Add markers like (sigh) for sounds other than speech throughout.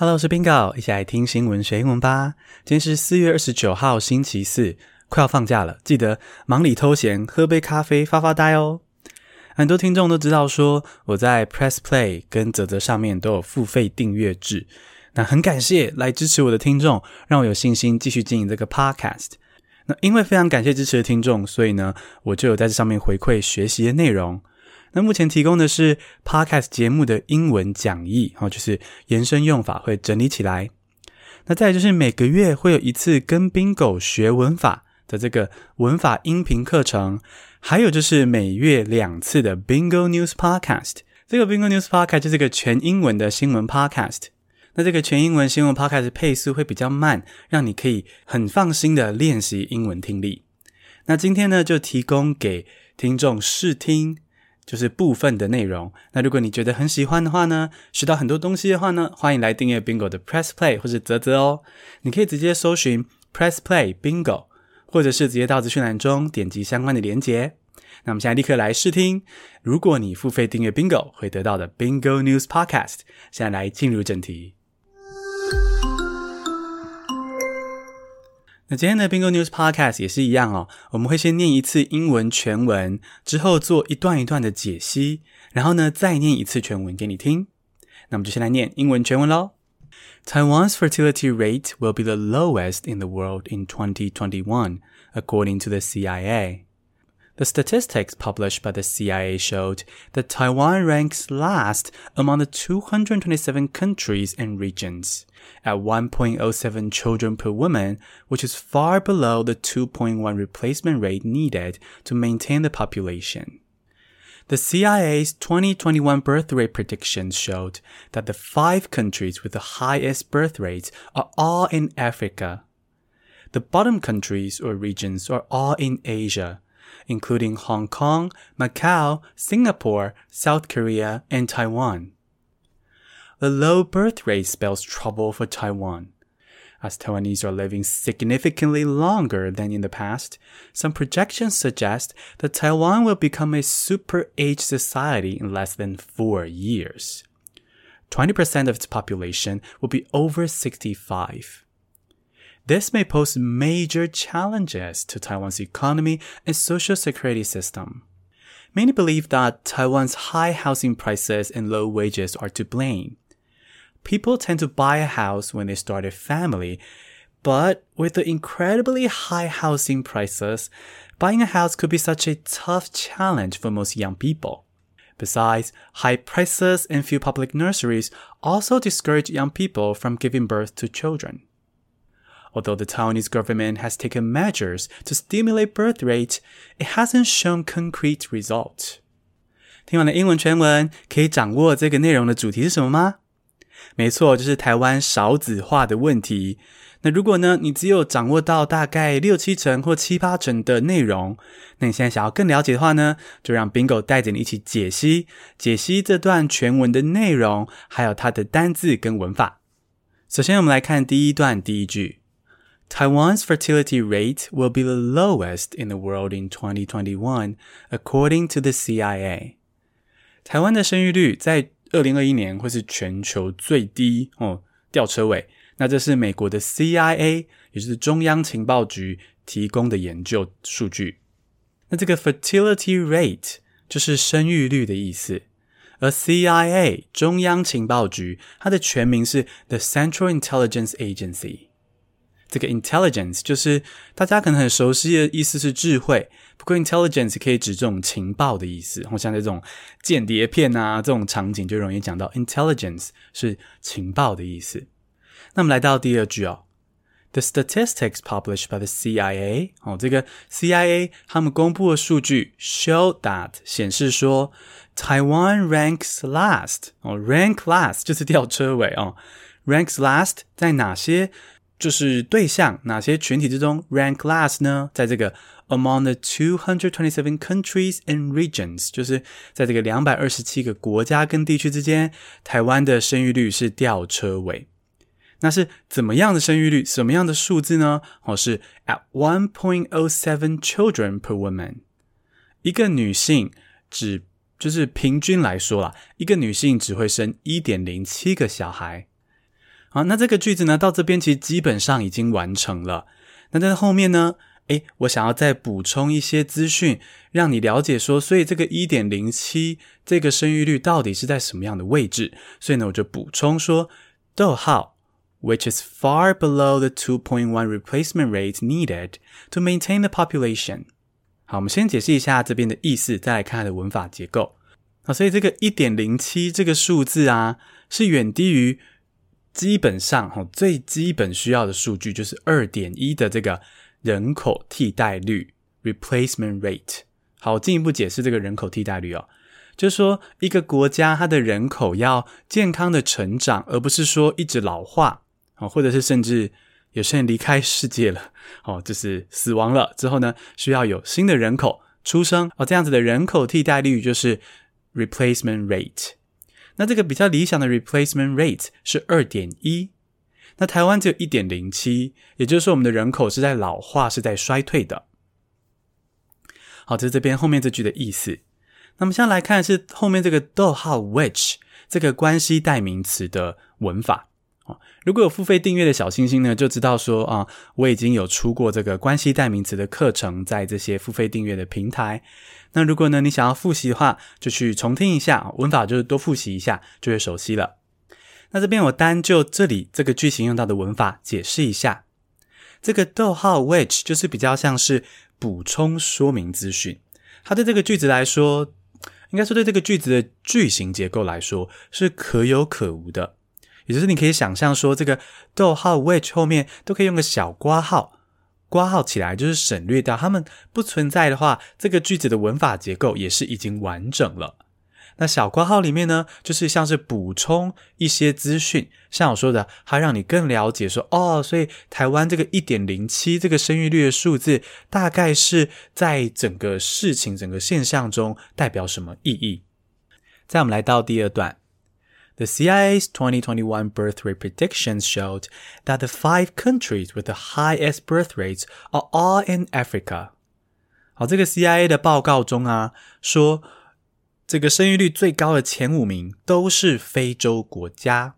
Hello，我是 Bingo，一起来听新闻学英文吧。今天是四月二十九号，星期四，快要放假了，记得忙里偷闲，喝杯咖啡，发发呆哦。很多听众都知道说，我在 Press Play 跟泽泽上面都有付费订阅制。那很感谢来支持我的听众，让我有信心继续经营这个 Podcast。那因为非常感谢支持的听众，所以呢，我就有在这上面回馈学习的内容。那目前提供的是 Podcast 节目的英文讲义，哦，就是延伸用法会整理起来。那再就是每个月会有一次跟 Bingo 学文法的这个文法音频课程，还有就是每月两次的 Bingo News Podcast。这个 Bingo News Podcast 就是个全英文的新闻 Podcast。那这个全英文新闻 Podcast 配速会比较慢，让你可以很放心的练习英文听力。那今天呢，就提供给听众试听。就是部分的内容。那如果你觉得很喜欢的话呢，学到很多东西的话呢，欢迎来订阅 Bingo 的 Press Play 或是泽泽哦。你可以直接搜寻 Press Play Bingo，或者是直接到资讯栏中点击相关的连结。那我们现在立刻来试听，如果你付费订阅 Bingo 会得到的 Bingo News Podcast。现在来进入正题。那今天的 Bingo News Podcast 也是一样哦，我们会先念一次英文全文，之后做一段一段的解析，然后呢再念一次全文给你听。那我们就先来念英文全文喽。Taiwan's fertility rate will be the lowest in the world in 2021, according to the CIA. The statistics published by the CIA showed that Taiwan ranks last among the 227 countries and regions, at 1.07 children per woman, which is far below the 2.1 replacement rate needed to maintain the population. The CIA's 2021 birth rate predictions showed that the five countries with the highest birth rates are all in Africa. The bottom countries or regions are all in Asia including Hong Kong, Macau, Singapore, South Korea, and Taiwan. The low birth rate spells trouble for Taiwan. As Taiwanese are living significantly longer than in the past, some projections suggest that Taiwan will become a super age society in less than four years. 20% of its population will be over 65. This may pose major challenges to Taiwan's economy and social security system. Many believe that Taiwan's high housing prices and low wages are to blame. People tend to buy a house when they start a family, but with the incredibly high housing prices, buying a house could be such a tough challenge for most young people. Besides, high prices and few public nurseries also discourage young people from giving birth to children. Although the Taiwanese government has taken measures to stimulate birth rate, it hasn't shown concrete result. 听完了英文全文，可以掌握这个内容的主题是什么吗？没错，就是台湾少子化的问题。那如果呢，你只有掌握到大概六七成或七八成的内容，那你现在想要更了解的话呢，就让 Bingo 带着你一起解析解析这段全文的内容，还有它的单字跟文法。首先，我们来看第一段第一句。Taiwan's fertility rate will be the lowest in the world in 2021, according to the CIA. 台湾的生育率在二零二一年会是全球最低哦，吊车尾。那这是美国的 CIA，也就是中央情报局提供的研究数据。那这个 fertility rate 就是生育率的意思，而 CIA 中央情报局它的全名是 The Central Intelligence Agency。 这个 intelligence 就是大家可能很熟悉的意思是智慧，不过 intelligence 可以指这种情报的意思，或像这种间谍片啊这种场景就容易讲到 intelligence 是情报的意思。那么来到第二句哦，the statistics published by the CIA 哦，这个 CIA 他们公布的数据 show that 显示说 Taiwan ranks last 哦，rank last 就是吊车尾哦，ranks last 在哪些？就是对象哪些群体之中 rank last 呢？在这个 among the two hundred twenty seven countries and regions，就是在这个两百二十七个国家跟地区之间，台湾的生育率是吊车尾。那是怎么样的生育率？什么样的数字呢？哦，是 at one point o seven children per woman。一个女性只就是平均来说啦，一个女性只会生一点零七个小孩。好，那这个句子呢，到这边其实基本上已经完成了。那在后面呢，诶，我想要再补充一些资讯，让你了解说，所以这个一点零七这个生育率到底是在什么样的位置？所以呢，我就补充说，逗号，which is far below the two point one replacement rate needed to maintain the population。好，我们先解释一下这边的意思，再来看它的文法结构。好，所以这个一点零七这个数字啊，是远低于。基本上，哈，最基本需要的数据就是二点一的这个人口替代率 （replacement rate）。好，进一步解释这个人口替代率哦，就是说一个国家它的人口要健康的成长，而不是说一直老化，啊，或者是甚至有些人离开世界了，哦，就是死亡了之后呢，需要有新的人口出生，哦，这样子的人口替代率就是 replacement rate。那这个比较理想的 replacement rate 是二点一，那台湾只有一点零七，也就是说我们的人口是在老化，是在衰退的。好，这是这边后面这句的意思。那么现在来看是后面这个逗号 which 这个关系代名词的文法。如果有付费订阅的小星星呢，就知道说啊，我已经有出过这个关系代名词的课程，在这些付费订阅的平台。那如果呢，你想要复习的话，就去重听一下，文法就是多复习一下，就会熟悉了。那这边我单就这里这个句型用到的文法解释一下，这个逗号 which 就是比较像是补充说明资讯，它对这个句子来说，应该说对这个句子的句型结构来说是可有可无的。也就是你可以想象说，这个逗号 which 后面都可以用个小括号，括号起来就是省略掉，它们不存在的话，这个句子的文法结构也是已经完整了。那小括号里面呢，就是像是补充一些资讯，像我说的，它让你更了解说，哦，所以台湾这个一点零七这个生育率的数字，大概是在整个事情、整个现象中代表什么意义？再我们来到第二段。The CIA's 2021 birth rate predictions showed that the five countries with the highest birth rates are all in Africa。好，这个 CIA 的报告中啊，说这个生育率最高的前五名都是非洲国家，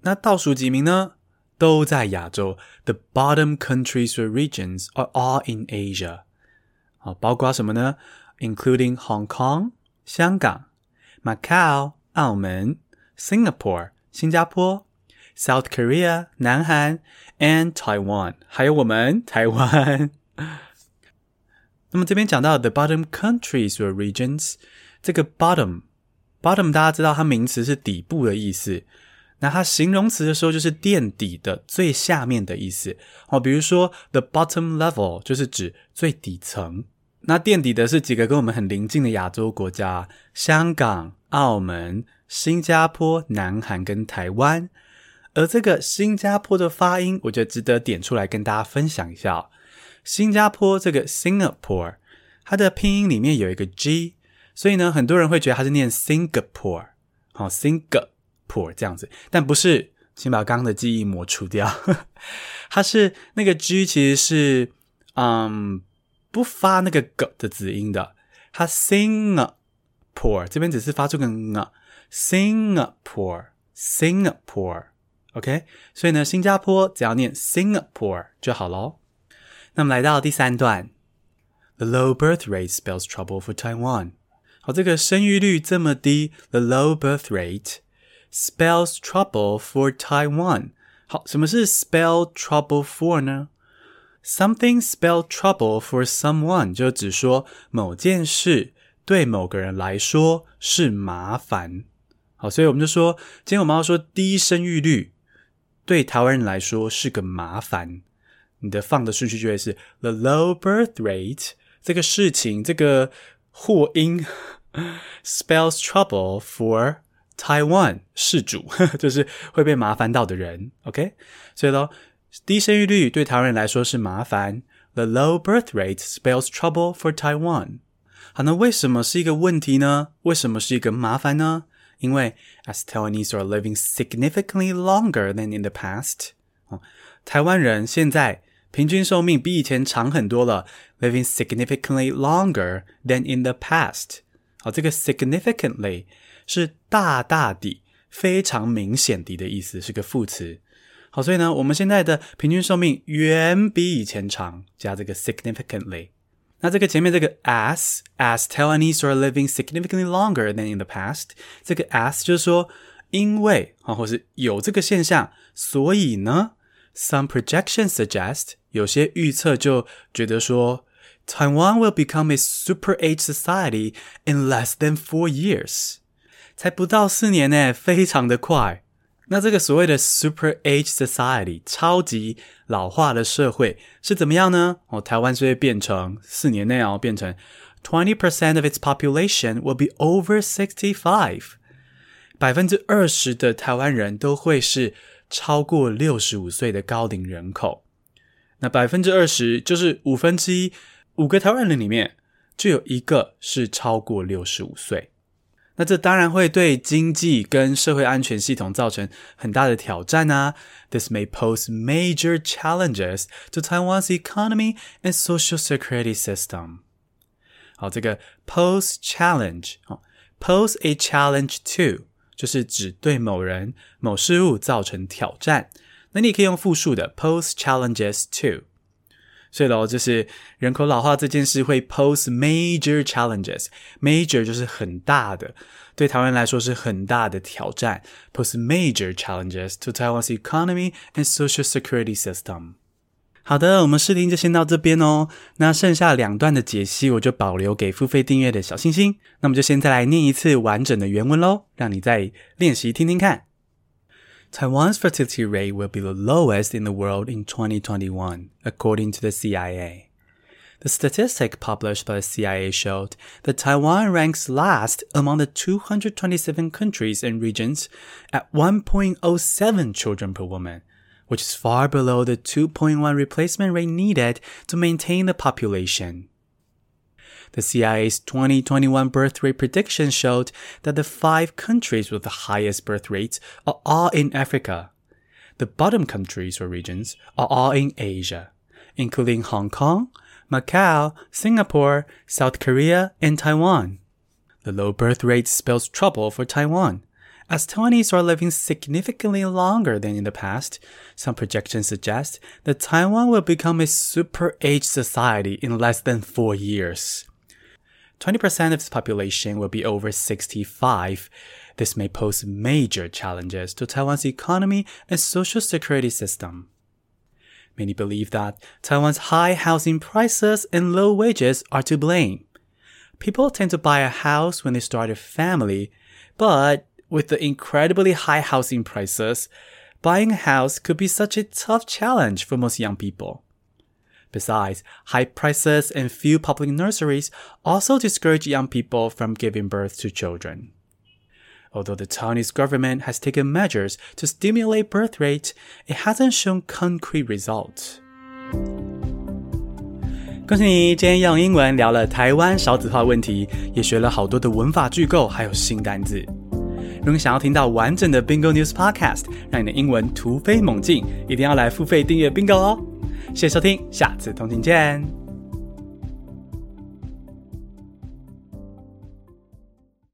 那倒数几名呢，都在亚洲。The bottom countries or regions are all in Asia。好，包括什么呢？Including Hong Kong 香港、Macau 澳门。 Singapore 新加坡，South Korea 南韩，and Taiwan 还有我们 (laughs) 台湾。那么这边讲到 the bottom countries or regions，这个 bottom bottom 大家知道它名词是底部的意思，那它形容词的时候就是垫底的最下面的意思。哦，比如说 the bottom level 就是指最底层，那垫底的是几个跟我们很邻近的亚洲国家，香港、澳门。新加坡、南韩跟台湾，而这个新加坡的发音，我觉得值得点出来跟大家分享一下。新加坡这个 Singapore，它的拼音里面有一个 G，所以呢，很多人会觉得它是念 Singapore，好 Singapore 这样子，但不是，请把刚刚的记忆抹除掉，(laughs) 它是那个 G 其实是嗯不发那个 G 的子音的，它 Singapore 这边只是发出个 Ng。Singapore, Singapore，OK，所以呢，新加坡只要念 Singapore 就好喽。那么来到第三段，The low birth rate spells trouble for Taiwan。好，这个生育率这么低，The low birth rate spells trouble for Taiwan。好，什么是 spell trouble for 呢？Something spell trouble for someone 就只说某件事对某个人来说是麻烦。 好，所以我们就说，今天我们要说低生育率对台湾人来说是个麻烦。你的放的顺序就会是 the low birth rate 这个事情，这个祸因 (laughs) spells trouble for Taiwan 事主，(laughs) 就是会被麻烦到的人。OK，所以咯，低生育率对台湾人来说是麻烦。The low birth rate spells trouble for Taiwan。好，那为什么是一个问题呢？为什么是一个麻烦呢？因为 as Taiwanese are living significantly longer than in the past，哦，台湾人现在平均寿命比以前长很多了，living significantly longer than in the past。好，这个 significantly 是大大地、 非常明显的的意思，是个副词。好，所以呢，我们现在的平均寿命远比以前长，加这个 significantly。 那这个前面这个 as as Taiwanese are living significantly longer than in the past，这个 as 就是说因为啊，或是有这个现象，所以呢，some projections suggest 有些预测就觉得说，Taiwan will become a super age society in less than four years，才不到四年呢，非常的快。 那这个所谓的 super age society 超级老化的社会是怎么样呢？哦，台湾就会变成四年内哦，变成 twenty percent of its population will be over sixty five，百分之二十的台湾人都会是超过六十五岁的高龄人口。那百分之二十就是五分之一，五个台湾人里面就有一个是超过六十五岁。那这当然会对经济跟社会安全系统造成很大的挑战啊。This may pose major challenges to Taiwan's economy and social security system。好，这个 pose challenge，哦，pose a challenge to，就是指对某人、某事物造成挑战。那你可以用复数的 pose challenges to。所以喽，就是人口老化这件事会 pose major challenges，major 就是很大的，对台湾来说是很大的挑战，pose major challenges to Taiwan's economy and social security system。好的，我们试听就先到这边哦。那剩下两段的解析，我就保留给付费订阅的小星星。那么就先再来念一次完整的原文喽，让你再练习听听看。Taiwan's fertility rate will be the lowest in the world in 2021, according to the CIA. The statistic published by the CIA showed that Taiwan ranks last among the 227 countries and regions at 1.07 children per woman, which is far below the 2.1 replacement rate needed to maintain the population. The CIA's 2021 birth rate prediction showed that the five countries with the highest birth rates are all in Africa. The bottom countries or regions are all in Asia, including Hong Kong, Macau, Singapore, South Korea, and Taiwan. The low birth rate spells trouble for Taiwan. As Taiwanese are living significantly longer than in the past, some projections suggest that Taiwan will become a super age society in less than four years. 20% of its population will be over 65. This may pose major challenges to Taiwan's economy and social security system. Many believe that Taiwan's high housing prices and low wages are to blame. People tend to buy a house when they start a family, but with the incredibly high housing prices, buying a house could be such a tough challenge for most young people. Besides, high prices and few public nurseries also discourage young people from giving birth to children. Although the Taiwanese government has taken measures to stimulate birth rates, it hasn't shown concrete results. 恭喜你，今天用英文聊了台湾少子化问题，也学了好多的文法句构，还有新单字。如果想要听到完整的 Bingo News Podcast，让你的英文突飞猛进，一定要来付费订阅 Bingo 哦！ 谢谢收听，下次通勤见。